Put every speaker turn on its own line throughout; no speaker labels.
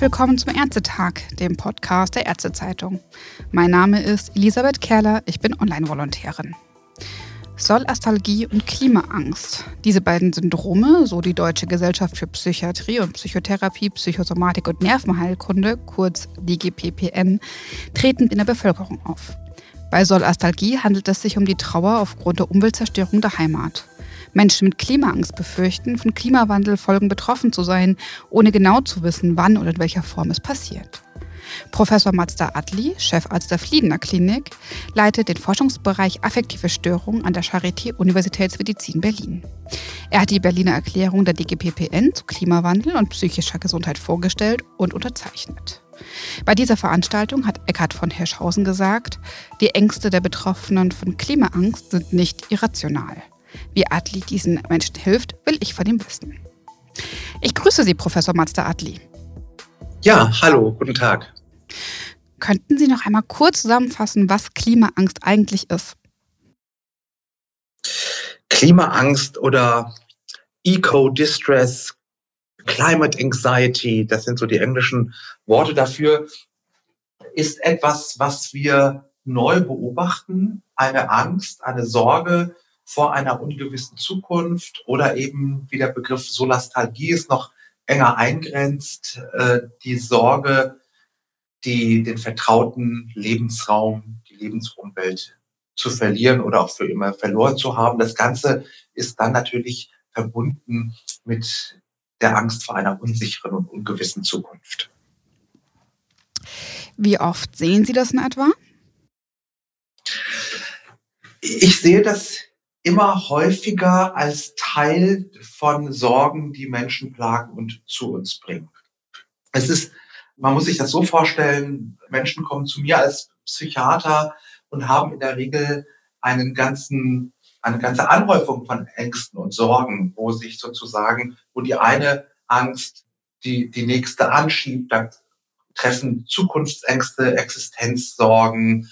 Herzlich willkommen zum Ärztetag, dem Podcast der Ärztezeitung. Mein Name ist Elisabeth Kerler, ich bin Online-Volontärin. Solastalgie und Klimaangst. Diese beiden Syndrome, so die Deutsche Gesellschaft für Psychiatrie und Psychotherapie, Psychosomatik und Nervenheilkunde, kurz DGPPN, treten in der Bevölkerung auf. Bei Solastalgie handelt es sich um die Trauer aufgrund der Umweltzerstörung der Heimat. Menschen mit Klimaangst befürchten, von Klimawandelfolgen betroffen zu sein, ohne genau zu wissen, wann oder in welcher Form es passiert. Professor Mazda Adli, Chefarzt der Fliedener Klinik, leitet den Forschungsbereich Affektive Störungen an der Charité Universitätsmedizin Berlin. Er hat die Berliner Erklärung der DGPPN zu Klimawandel und psychischer Gesundheit vorgestellt und unterzeichnet. Bei dieser Veranstaltung hat Eckhard von Hirschhausen gesagt, die Ängste der Betroffenen von Klimaangst sind nicht irrational. Wie Adli diesen Menschen hilft, will ich von ihm wissen. Ich grüße Sie, Professor Mazda Adli.
Ja, hallo, guten Tag.
Könnten Sie noch einmal kurz zusammenfassen, was Klimaangst eigentlich ist?
Klimaangst oder Eco-Distress, Climate Anxiety, das sind so die englischen Worte dafür, ist etwas, was wir neu beobachten, eine Angst, eine Sorge, vor einer ungewissen Zukunft oder eben, wie der Begriff Solastalgie ist, noch enger eingrenzt, äh, die Sorge, die, den vertrauten Lebensraum, die Lebensumwelt zu verlieren oder auch für immer verloren zu haben. Das Ganze ist dann natürlich verbunden mit der Angst vor einer unsicheren und ungewissen Zukunft.
Wie oft sehen Sie das in etwa?
Ich sehe das immer häufiger als Teil von Sorgen, die Menschen plagen und zu uns bringen. Es ist, man muss sich das so vorstellen, Menschen kommen zu mir als Psychiater und haben in der Regel einen ganzen, eine ganze Anhäufung von Ängsten und Sorgen, wo sich sozusagen, wo die eine Angst die, die nächste anschiebt, da treffen Zukunftsängste, Existenzsorgen,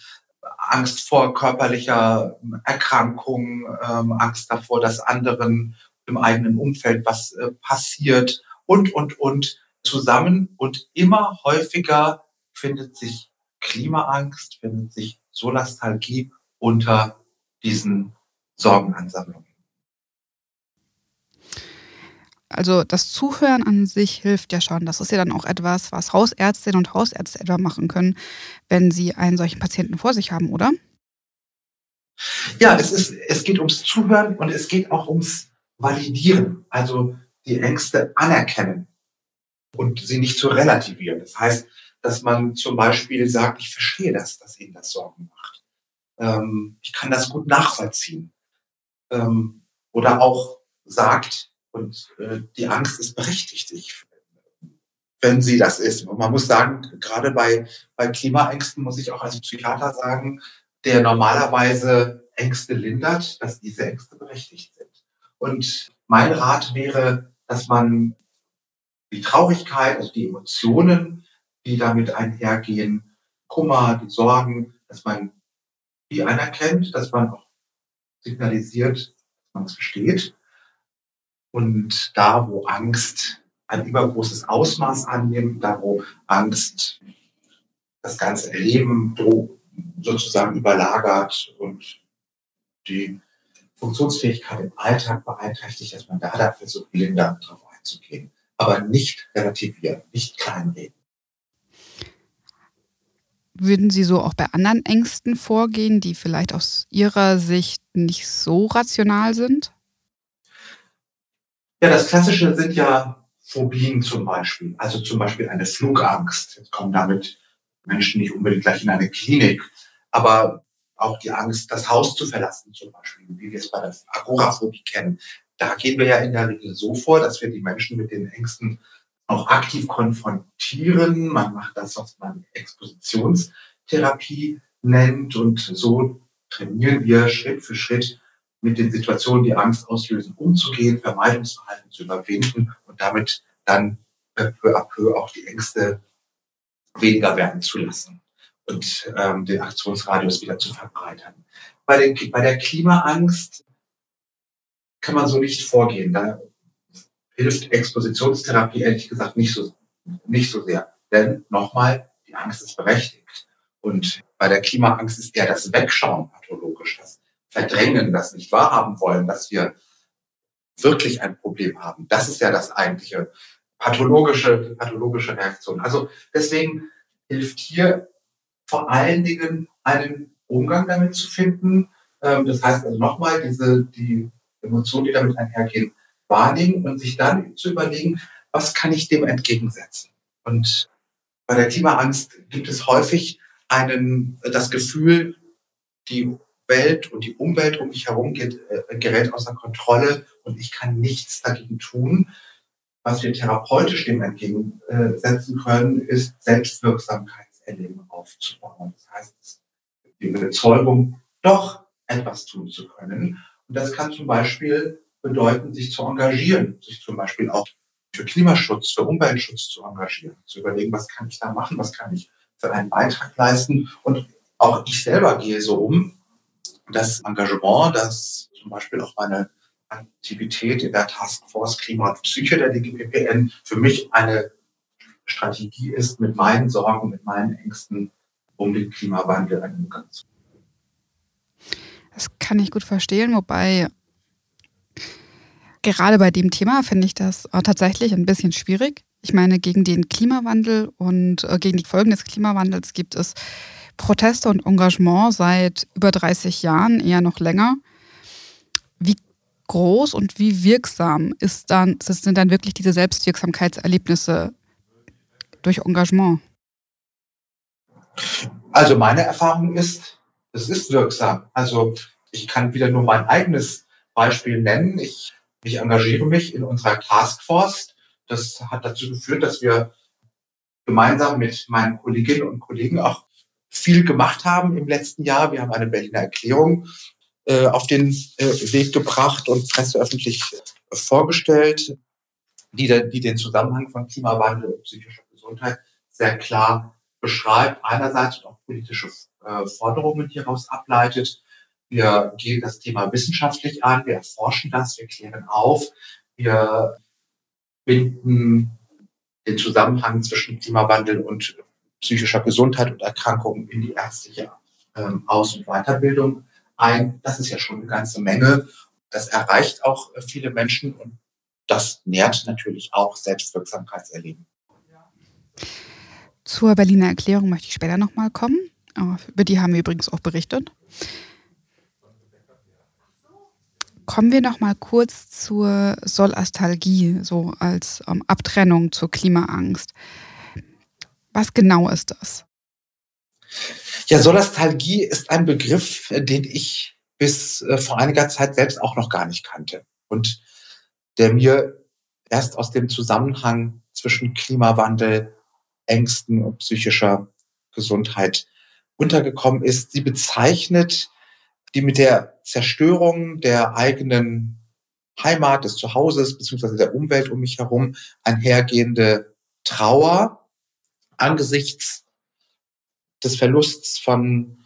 Angst vor körperlicher Erkrankung, ähm, Angst davor, dass anderen im eigenen Umfeld was äh, passiert und, und, und zusammen. Und immer häufiger findet sich Klimaangst, findet sich Solastalgie unter diesen Sorgenansammlungen.
Also das Zuhören an sich hilft ja schon. Das ist ja dann auch etwas, was Hausärztinnen und Hausärzte etwa machen können, wenn sie einen solchen Patienten vor sich haben, oder?
Ja, es, ist, es geht ums Zuhören und es geht auch ums Validieren, also die Ängste anerkennen und sie nicht zu relativieren. Das heißt, dass man zum Beispiel sagt, ich verstehe das, dass Ihnen das Sorgen macht. Ähm, ich kann das gut nachvollziehen. Ähm, oder auch sagt, und äh, die Angst ist berechtigt, ich, wenn sie das ist. Und man muss sagen, gerade bei, bei Klimaängsten muss ich auch als Psychiater sagen, der normalerweise Ängste lindert, dass diese Ängste berechtigt sind. Und mein Rat wäre, dass man die Traurigkeit, also die Emotionen, die damit einhergehen, Kummer, die Sorgen, dass man die anerkennt, dass man auch signalisiert, dass man es versteht und da, wo Angst ein übergroßes Ausmaß annimmt, da, wo Angst das ganze Leben sozusagen überlagert und die Funktionsfähigkeit im Alltag beeinträchtigt, dass man da dann versucht, blinder drauf einzugehen. Aber nicht relativieren, nicht kleinreden.
Würden Sie so auch bei anderen Ängsten vorgehen, die vielleicht aus Ihrer Sicht nicht so rational sind?
Ja, das Klassische sind ja Phobien zum Beispiel. Also zum Beispiel eine Flugangst. Jetzt kommen damit Menschen nicht unbedingt gleich in eine Klinik, aber auch die Angst, das Haus zu verlassen zum Beispiel, wie wir es bei der Agoraphobie kennen. Da gehen wir ja in der Regel so vor, dass wir die Menschen mit den Ängsten auch aktiv konfrontieren. Man macht das, was man Expositionstherapie nennt und so trainieren wir Schritt für Schritt mit den Situationen, die Angst auslösen, umzugehen, Vermeidungsverhalten zu überwinden und damit dann peu à peu auch die Ängste weniger werden zu lassen und ähm, den Aktionsradius wieder zu verbreitern. Bei, den, bei der Klimaangst kann man so nicht vorgehen. Da hilft Expositionstherapie ehrlich gesagt nicht so, nicht so sehr. Denn nochmal, die Angst ist berechtigt. Und bei der Klimaangst ist eher das Wegschauen pathologisch, das Verdrängen, das nicht wahrhaben wollen, dass wir wirklich ein Problem haben. Das ist ja das eigentliche pathologische, pathologische Reaktion. Also deswegen hilft hier vor allen Dingen einen Umgang damit zu finden. Ähm, das heißt also nochmal, diese, die Emotionen, die damit einhergehen, wahrnehmen und sich dann zu überlegen, was kann ich dem entgegensetzen? Und bei der Klimaangst gibt es häufig einen, das Gefühl, die Welt und die Umwelt um mich herum geht, äh, gerät außer Kontrolle und ich kann nichts dagegen tun. Was wir therapeutisch dem entgegensetzen können, ist Selbstwirksamkeitserleben aufzubauen. Das heißt, die Überzeugung, doch etwas tun zu können. Und das kann zum Beispiel bedeuten, sich zu engagieren, sich zum Beispiel auch für Klimaschutz, für Umweltschutz zu engagieren, zu überlegen, was kann ich da machen, was kann ich für einen Beitrag leisten. Und auch ich selber gehe so um, das Engagement, das zum Beispiel auch meine Aktivität in der Taskforce Klima und Psyche der DGPPN für mich eine Strategie ist, mit meinen Sorgen, mit meinen Ängsten um den Klimawandel einen Umgang zu.
Das kann ich gut verstehen, wobei gerade bei dem Thema finde ich das tatsächlich ein bisschen schwierig. Ich meine, gegen den Klimawandel und äh, gegen die Folgen des Klimawandels gibt es Proteste und Engagement seit über 30 Jahren, eher noch länger. Wie groß und wie wirksam ist dann, sind dann wirklich diese Selbstwirksamkeitserlebnisse durch Engagement?
Also meine Erfahrung ist, es ist wirksam. Also ich kann wieder nur mein eigenes Beispiel nennen. Ich, ich engagiere mich in unserer Taskforce. Das hat dazu geführt, dass wir gemeinsam mit meinen Kolleginnen und Kollegen auch viel gemacht haben im letzten Jahr. Wir haben eine Berliner Erklärung äh, auf den äh, Weg gebracht und presseöffentlich äh, vorgestellt, die, die den Zusammenhang von Klimawandel und psychischer Gesundheit sehr klar beschreibt, einerseits auch politische Forderungen hieraus ableitet. Wir gehen das Thema wissenschaftlich an, wir erforschen das, wir klären auf, wir binden den Zusammenhang zwischen Klimawandel und psychischer Gesundheit und Erkrankungen in die ärztliche ähm, Aus- und Weiterbildung ein. Das ist ja schon eine ganze Menge. Das erreicht auch viele Menschen und das nährt natürlich auch Selbstwirksamkeitserleben.
Zur Berliner Erklärung möchte ich später nochmal kommen. Über die haben wir übrigens auch berichtet. Kommen wir noch mal kurz zur Solastalgie, so als ähm, Abtrennung zur Klimaangst. Was genau ist das?
Ja, Solastalgie ist ein Begriff, den ich bis äh, vor einiger Zeit selbst auch noch gar nicht kannte und der mir erst aus dem Zusammenhang zwischen Klimawandel, Ängsten und psychischer Gesundheit untergekommen ist. Sie bezeichnet die mit der Zerstörung der eigenen Heimat, des Zuhauses beziehungsweise der Umwelt um mich herum einhergehende Trauer angesichts des Verlusts von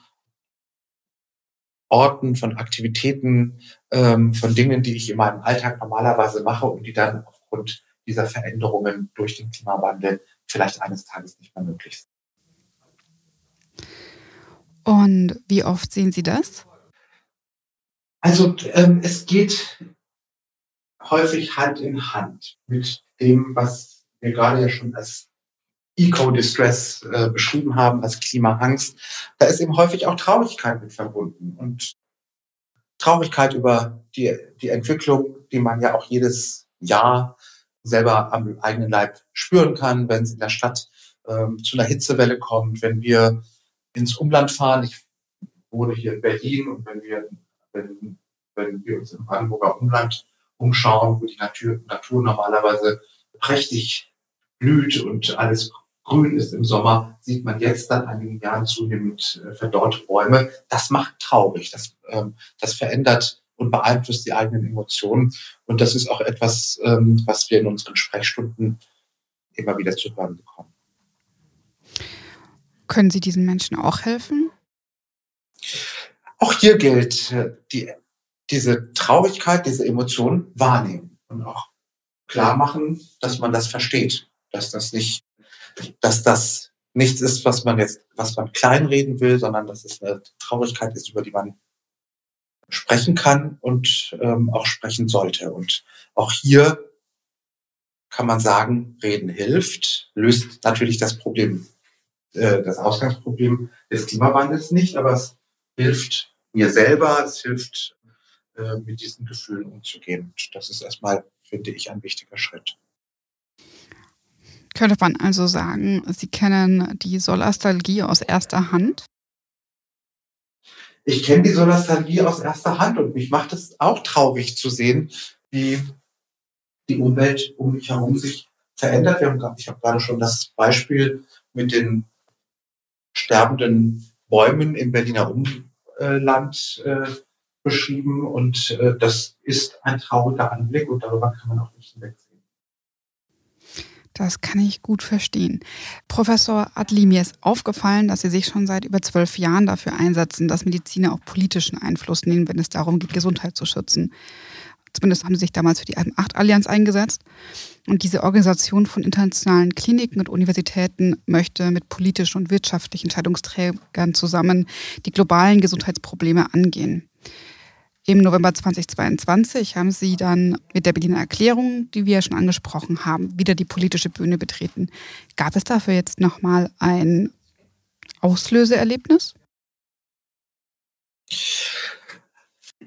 Orten, von Aktivitäten, ähm, von Dingen, die ich in meinem Alltag normalerweise mache und die dann aufgrund dieser Veränderungen durch den Klimawandel vielleicht eines Tages nicht mehr möglich sind.
Und wie oft sehen Sie das?
Also ähm, es geht häufig Hand in Hand mit dem, was wir gerade ja schon als Eco-Distress äh, beschrieben haben, als Klimaangst. Da ist eben häufig auch Traurigkeit mit verbunden und Traurigkeit über die, die Entwicklung, die man ja auch jedes Jahr selber am eigenen Leib spüren kann, wenn es in der Stadt ähm, zu einer Hitzewelle kommt, wenn wir ins Umland fahren. Ich wohne hier in Berlin und wenn wir wenn, wenn wir uns im Brandenburger Umland umschauen, wo die Natur, Natur normalerweise prächtig blüht und alles grün ist im Sommer, sieht man jetzt dann einigen Jahren zunehmend äh, verdorrte Bäume. Das macht traurig. Das, ähm, das verändert und beeinflusst die eigenen Emotionen. Und das ist auch etwas, ähm, was wir in unseren Sprechstunden immer wieder zu hören bekommen.
Können Sie diesen Menschen auch helfen?
Auch hier gilt, äh, die, diese Traurigkeit, diese Emotion wahrnehmen und auch klar machen, dass man das versteht, dass das nicht dass das nichts ist, was man jetzt, was man kleinreden will, sondern dass es eine Traurigkeit ist, über die man sprechen kann und ähm, auch sprechen sollte. Und auch hier kann man sagen, reden hilft, löst natürlich das Problem, äh, das Ausgangsproblem des Klimawandels nicht, aber es hilft mir selber, es hilft, äh, mit diesen Gefühlen umzugehen. Und das ist erstmal, finde ich, ein wichtiger Schritt.
Könnte man also sagen, Sie kennen die Solastalgie aus erster Hand?
Ich kenne die Solastalgie aus erster Hand und mich macht es auch traurig zu sehen, wie die Umwelt um mich herum sich verändert. Wir haben, ich habe gerade schon das Beispiel mit den sterbenden Bäumen im Berliner Umland äh, beschrieben und äh, das ist ein trauriger Anblick und darüber kann man auch nicht hinwegsehen.
Das kann ich gut verstehen. Professor Adli, mir ist aufgefallen, dass Sie sich schon seit über zwölf Jahren dafür einsetzen, dass Mediziner auch politischen Einfluss nehmen, wenn es darum geht, Gesundheit zu schützen. Zumindest haben sie sich damals für die Alpen-8-Allianz eingesetzt. Und diese Organisation von internationalen Kliniken und Universitäten möchte mit politischen und wirtschaftlichen Entscheidungsträgern zusammen die globalen Gesundheitsprobleme angehen. Im November 2022 haben Sie dann mit der Berliner Erklärung, die wir schon angesprochen haben, wieder die politische Bühne betreten. Gab es dafür jetzt nochmal ein Auslöseerlebnis?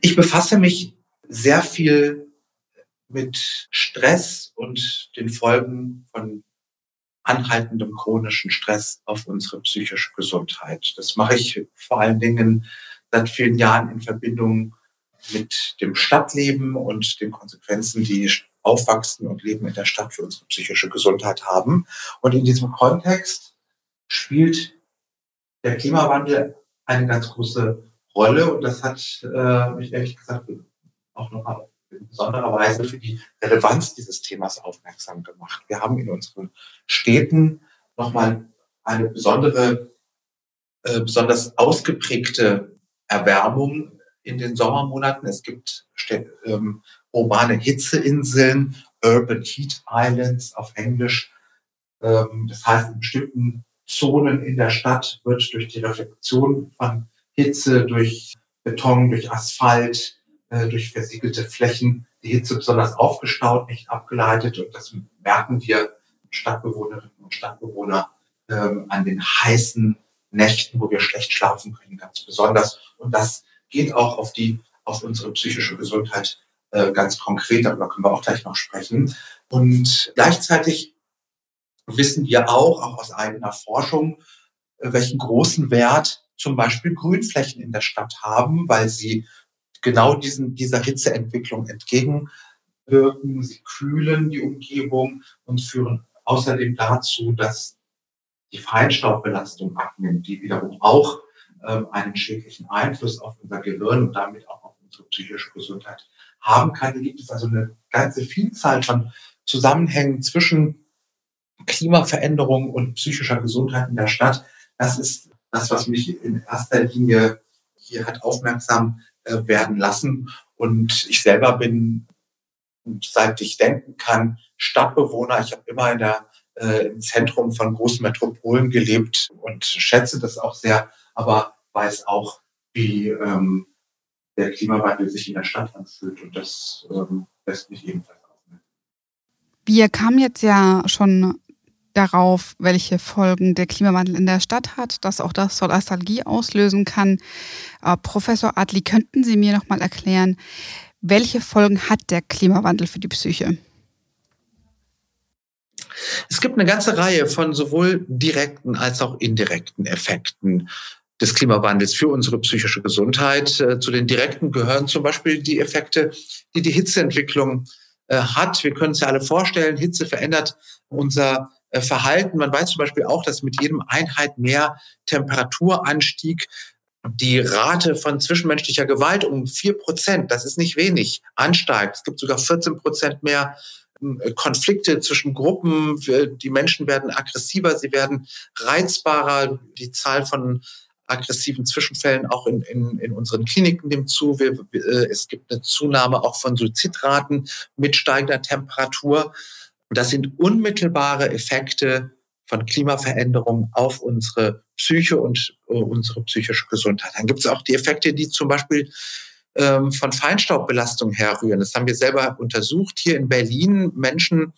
Ich befasse mich sehr viel mit Stress und den Folgen von anhaltendem chronischen Stress auf unsere psychische Gesundheit. Das mache ich vor allen Dingen seit vielen Jahren in Verbindung mit dem Stadtleben und den Konsequenzen, die Aufwachsen und Leben in der Stadt für unsere psychische Gesundheit haben. Und in diesem Kontext spielt der Klimawandel eine ganz große Rolle und das hat äh, mich ehrlich gesagt auch nochmal in besonderer Weise für die Relevanz dieses Themas aufmerksam gemacht. Wir haben in unseren Städten nochmal eine besondere, äh, besonders ausgeprägte Erwärmung in den Sommermonaten. Es gibt ähm, urbane Hitzeinseln, Urban Heat Islands auf Englisch. Ähm, das heißt, in bestimmten Zonen in der Stadt wird durch die Reflexion von Hitze, durch Beton, durch Asphalt, äh, durch versiegelte Flächen die Hitze besonders aufgestaut, nicht abgeleitet. Und das merken wir Stadtbewohnerinnen und Stadtbewohner ähm, an den heißen Nächten, wo wir schlecht schlafen können, ganz besonders. Und das geht auch auf die, auf unsere psychische Gesundheit äh, ganz konkret. Darüber können wir auch gleich noch sprechen. Und gleichzeitig wissen wir auch, auch aus eigener Forschung, äh, welchen großen Wert zum Beispiel Grünflächen in der Stadt haben, weil sie genau diesen, dieser Hitzeentwicklung entgegenwirken. Sie kühlen die Umgebung und führen außerdem dazu, dass die Feinstaubbelastung abnimmt, die wiederum auch einen schädlichen Einfluss auf unser Gehirn und damit auch auf unsere psychische Gesundheit haben kann. Hier gibt es also eine ganze Vielzahl von Zusammenhängen zwischen Klimaveränderung und psychischer Gesundheit in der Stadt. Das ist das, was mich in erster Linie hier hat aufmerksam äh, werden lassen. Und ich selber bin, seit ich denken kann, Stadtbewohner. Ich habe immer in der, äh, im Zentrum von großen Metropolen gelebt und schätze das auch sehr, aber weiß auch, wie ähm, der Klimawandel sich in der Stadt anfühlt. Und das ähm, lässt mich ebenfalls aufmerken.
Wir kamen jetzt ja schon darauf, welche Folgen der Klimawandel in der Stadt hat, dass auch das Solastalgie auslösen kann. Äh, Professor Adli, könnten Sie mir noch mal erklären, welche Folgen hat der Klimawandel für die Psyche?
Es gibt eine ganze Reihe von sowohl direkten als auch indirekten Effekten des Klimawandels für unsere psychische Gesundheit. Äh, zu den direkten gehören zum Beispiel die Effekte, die die Hitzeentwicklung äh, hat. Wir können uns ja alle vorstellen, Hitze verändert unser äh, Verhalten. Man weiß zum Beispiel auch, dass mit jedem Einheit mehr Temperaturanstieg die Rate von zwischenmenschlicher Gewalt um vier Prozent, das ist nicht wenig, ansteigt. Es gibt sogar 14 Prozent mehr ähm, Konflikte zwischen Gruppen. Die Menschen werden aggressiver, sie werden reizbarer. Die Zahl von aggressiven Zwischenfällen auch in, in, in unseren Kliniken nimmt zu. Wir, äh, es gibt eine Zunahme auch von Suizidraten mit steigender Temperatur. Das sind unmittelbare Effekte von Klimaveränderungen auf unsere Psyche und uh, unsere psychische Gesundheit. Dann gibt es auch die Effekte, die zum Beispiel ähm, von Feinstaubbelastung herrühren. Das haben wir selber untersucht. Hier in Berlin Menschen,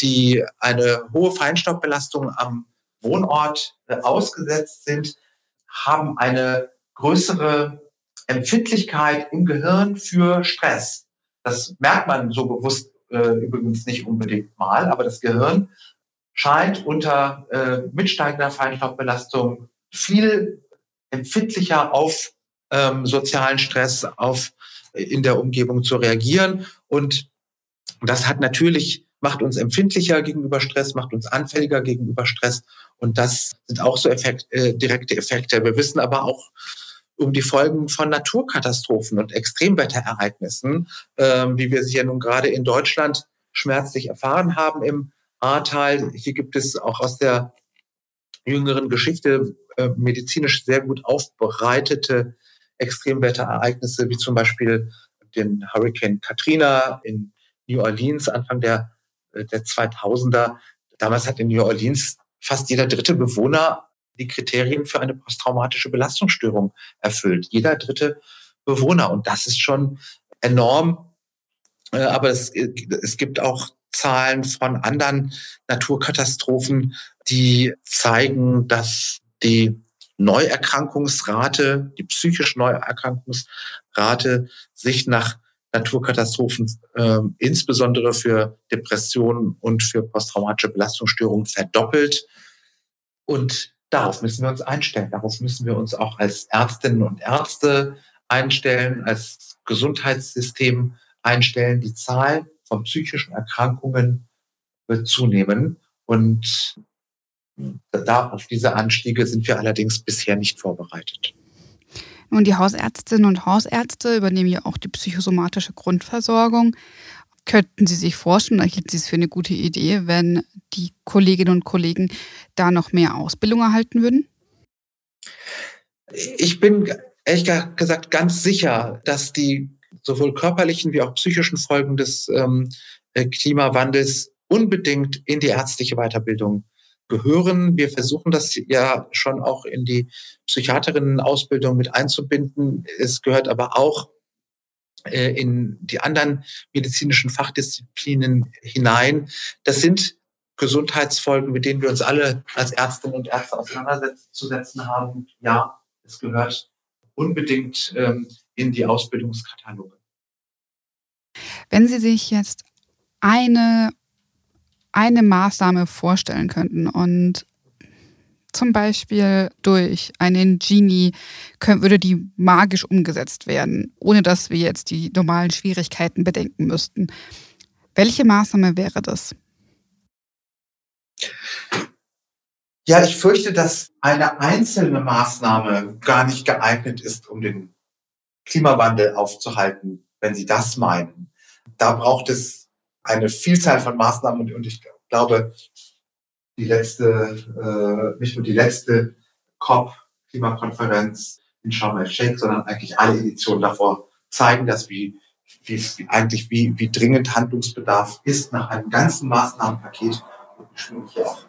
die eine hohe Feinstaubbelastung am Wohnort äh, ausgesetzt sind, haben eine größere Empfindlichkeit im Gehirn für Stress. Das merkt man so bewusst äh, übrigens nicht unbedingt mal, aber das Gehirn scheint unter äh, mitsteigender Feinstaubbelastung viel empfindlicher auf ähm, sozialen Stress, auf äh, in der Umgebung zu reagieren. Und das hat natürlich macht uns empfindlicher gegenüber Stress, macht uns anfälliger gegenüber Stress. Und das sind auch so Effekt, äh, direkte Effekte. Wir wissen aber auch um die Folgen von Naturkatastrophen und Extremwetterereignissen, äh, wie wir sie ja nun gerade in Deutschland schmerzlich erfahren haben im Ahrtal. Hier gibt es auch aus der jüngeren Geschichte äh, medizinisch sehr gut aufbereitete Extremwetterereignisse, wie zum Beispiel den Hurricane Katrina in New Orleans Anfang der der 2000er. Damals hat in New Orleans fast jeder dritte Bewohner die Kriterien für eine posttraumatische Belastungsstörung erfüllt. Jeder dritte Bewohner. Und das ist schon enorm. Äh, aber es, es gibt auch Zahlen von anderen Naturkatastrophen, die zeigen, dass die Neuerkrankungsrate, die psychische Neuerkrankungsrate sich nach Naturkatastrophen, äh, insbesondere für Depressionen und für posttraumatische Belastungsstörungen verdoppelt. Und darauf müssen wir uns einstellen. Darauf müssen wir uns auch als Ärztinnen und Ärzte einstellen, als Gesundheitssystem einstellen. Die Zahl von psychischen Erkrankungen wird zunehmen. Und da auf diese Anstiege sind wir allerdings bisher nicht vorbereitet.
Nun, die Hausärztinnen und Hausärzte übernehmen ja auch die psychosomatische Grundversorgung. Könnten Sie sich vorstellen, oder hielten Sie es für eine gute Idee, wenn die Kolleginnen und Kollegen da noch mehr Ausbildung erhalten würden?
Ich bin ehrlich gesagt ganz sicher, dass die sowohl körperlichen wie auch psychischen Folgen des ähm, Klimawandels unbedingt in die ärztliche Weiterbildung gehören. Wir versuchen das ja schon auch in die Psychiaterinnen-Ausbildung mit einzubinden. Es gehört aber auch äh, in die anderen medizinischen Fachdisziplinen hinein. Das sind Gesundheitsfolgen, mit denen wir uns alle als Ärztinnen und Ärzte auseinanderzusetzen haben. Ja, es gehört unbedingt ähm, in die Ausbildungskataloge.
Wenn Sie sich jetzt eine eine Maßnahme vorstellen könnten und zum Beispiel durch einen Genie würde die magisch umgesetzt werden, ohne dass wir jetzt die normalen Schwierigkeiten bedenken müssten. Welche Maßnahme wäre das?
Ja, ich fürchte, dass eine einzelne Maßnahme gar nicht geeignet ist, um den Klimawandel aufzuhalten, wenn Sie das meinen. Da braucht es eine Vielzahl von Maßnahmen und ich glaube, die letzte, äh, nicht nur die letzte COP-Klimakonferenz in Sharm el-Sheikh, sondern eigentlich alle Editionen davor zeigen, dass wie, wie, wie eigentlich wie, wie dringend Handlungsbedarf ist nach einem ganzen Maßnahmenpaket und hier auch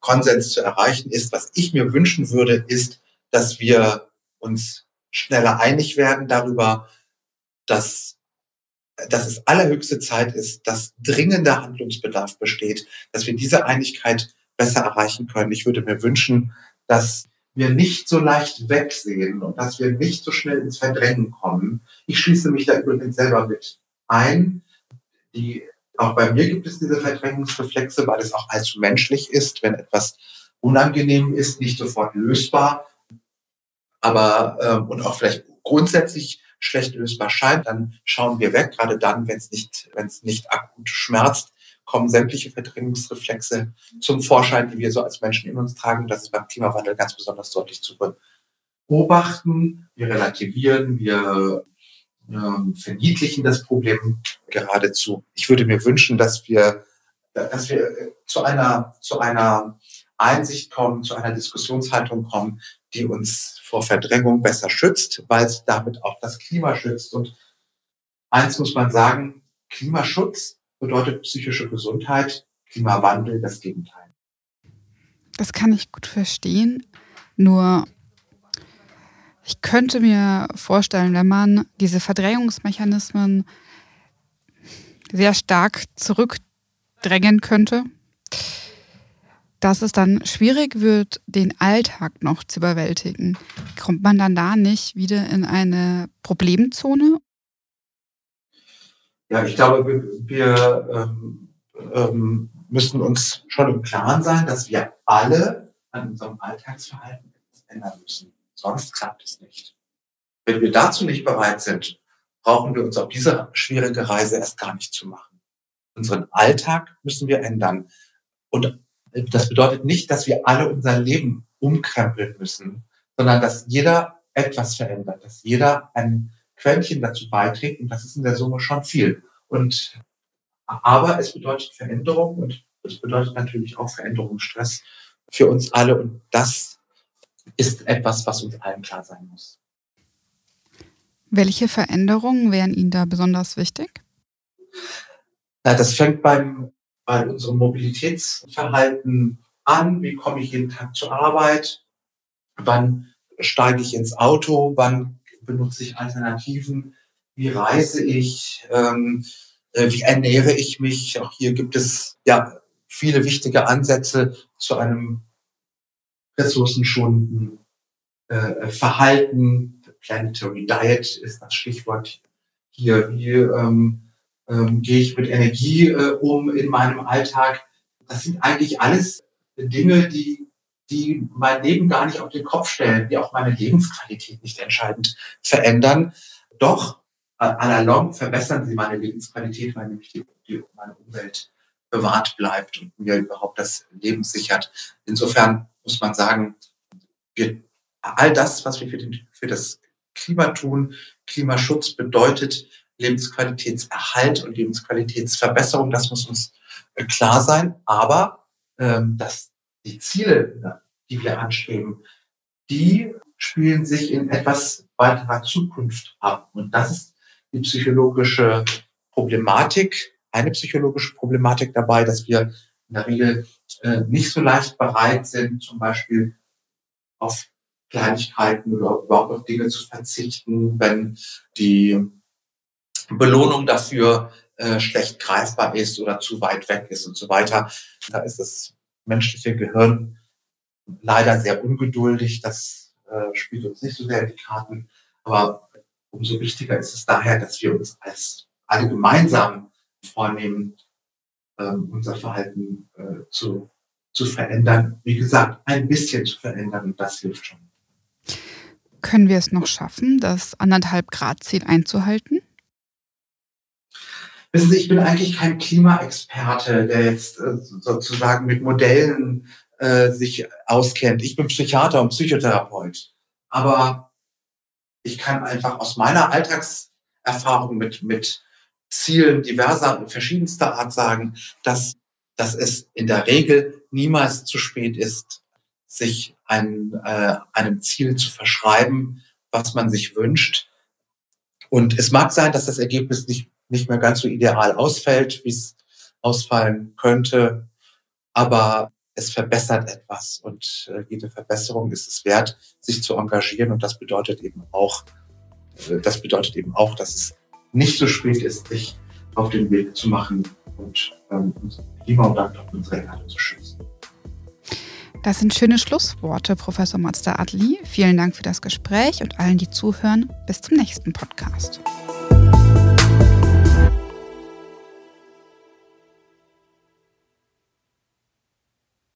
Konsens zu erreichen ist. Was ich mir wünschen würde, ist, dass wir uns schneller einig werden darüber, dass dass es allerhöchste Zeit ist, dass dringender Handlungsbedarf besteht, dass wir diese Einigkeit besser erreichen können. Ich würde mir wünschen, dass wir nicht so leicht wegsehen und dass wir nicht so schnell ins Verdrängen kommen. Ich schließe mich da übrigens selber mit ein. Die, auch bei mir gibt es diese Verdrängungsreflexe, weil es auch allzu menschlich ist, wenn etwas unangenehm ist, nicht sofort lösbar, aber ähm, und auch vielleicht grundsätzlich schlecht lösbar scheint, dann schauen wir weg. Gerade dann, wenn es nicht, wenn es nicht akut schmerzt, kommen sämtliche Verdrängungsreflexe zum Vorschein, die wir so als Menschen in uns tragen. Das ist beim Klimawandel ganz besonders deutlich zu beobachten. Wir relativieren, wir äh, verniedlichen das Problem geradezu. Ich würde mir wünschen, dass wir, dass wir zu einer, zu einer Einsicht kommen, zu einer Diskussionshaltung kommen, die uns vor Verdrängung besser schützt, weil es damit auch das Klima schützt. Und eins muss man sagen, Klimaschutz bedeutet psychische Gesundheit, Klimawandel das Gegenteil.
Das kann ich gut verstehen. Nur ich könnte mir vorstellen, wenn man diese Verdrängungsmechanismen sehr stark zurückdrängen könnte, dass es dann schwierig wird, den Alltag noch zu überwältigen. Kommt man dann da nicht wieder in eine Problemzone?
Ja, ich glaube, wir, wir ähm, ähm, müssen uns schon im Klaren sein, dass wir alle an unserem Alltagsverhalten etwas ändern müssen. Sonst klappt es nicht. Wenn wir dazu nicht bereit sind, brauchen wir uns auf diese schwierige Reise erst gar nicht zu machen. Unseren Alltag müssen wir ändern. Und das bedeutet nicht, dass wir alle unser Leben umkrempeln müssen, sondern dass jeder etwas verändert, dass jeder ein Quäntchen dazu beiträgt und das ist in der Summe schon viel. Und aber es bedeutet Veränderung und es bedeutet natürlich auch Veränderungsstress für uns alle und das ist etwas, was uns allen klar sein muss.
Welche Veränderungen wären Ihnen da besonders wichtig?
Na, das fängt beim, bei unserem Mobilitätsverhalten an. Wie komme ich jeden Tag zur Arbeit? Wann steige ich ins Auto? Wann benutze ich Alternativen? Wie reise ich? Ähm, äh, wie ernähre ich mich? Auch hier gibt es ja viele wichtige Ansätze zu einem ressourcenschonenden äh, Verhalten. Planetary Diet ist das Stichwort hier. Wie ähm, ähm, gehe ich mit Energie äh, um in meinem Alltag? Das sind eigentlich alles Dinge, die, die mein Leben gar nicht auf den Kopf stellen, die auch meine Lebensqualität nicht entscheidend verändern. Doch äh, allalong verbessern sie meine Lebensqualität, weil nämlich die, die, meine Umwelt bewahrt bleibt und mir überhaupt das Leben sichert. Insofern muss man sagen, wir, all das, was wir für, den, für das Klima tun, Klimaschutz bedeutet Lebensqualitätserhalt und Lebensqualitätsverbesserung, das muss uns äh, klar sein. Aber ähm, dass die Ziele, die wir anstreben, die spielen sich in etwas weiterer Zukunft ab. Und das ist die psychologische Problematik, eine psychologische Problematik dabei, dass wir in der Regel äh, nicht so leicht bereit sind, zum Beispiel auf Kleinigkeiten oder überhaupt auf Dinge zu verzichten, wenn die Belohnung dafür äh, schlecht greifbar ist oder zu weit weg ist und so weiter. Da ist das menschliche Gehirn leider sehr ungeduldig. Das äh, spielt uns nicht so sehr in die Karten. Aber umso wichtiger ist es daher, dass wir uns als alle gemeinsam vornehmen, äh, unser Verhalten äh, zu, zu verändern. Wie gesagt, ein bisschen zu verändern und das hilft schon.
Können wir es noch schaffen, das anderthalb Grad Ziel einzuhalten?
Wissen Sie, ich bin eigentlich kein Klimaexperte, der jetzt äh, sozusagen mit Modellen äh, sich auskennt. Ich bin Psychiater und Psychotherapeut. Aber ich kann einfach aus meiner Alltagserfahrung mit, mit Zielen diverser, verschiedenster Art sagen, dass, dass es in der Regel niemals zu spät ist, sich ein, äh, einem Ziel zu verschreiben, was man sich wünscht. Und es mag sein, dass das Ergebnis nicht, nicht mehr ganz so ideal ausfällt, wie es ausfallen könnte, aber es verbessert etwas und äh, jede Verbesserung ist es wert, sich zu engagieren und das bedeutet eben auch, äh, das bedeutet eben auch, dass es nicht so spät ist, sich auf den Weg zu machen und ähm, unser Klima und damit auch unsere Erde zu schützen.
Das sind schöne Schlussworte, Professor Mazda Adli. Vielen Dank für das Gespräch und allen, die zuhören. Bis zum nächsten Podcast.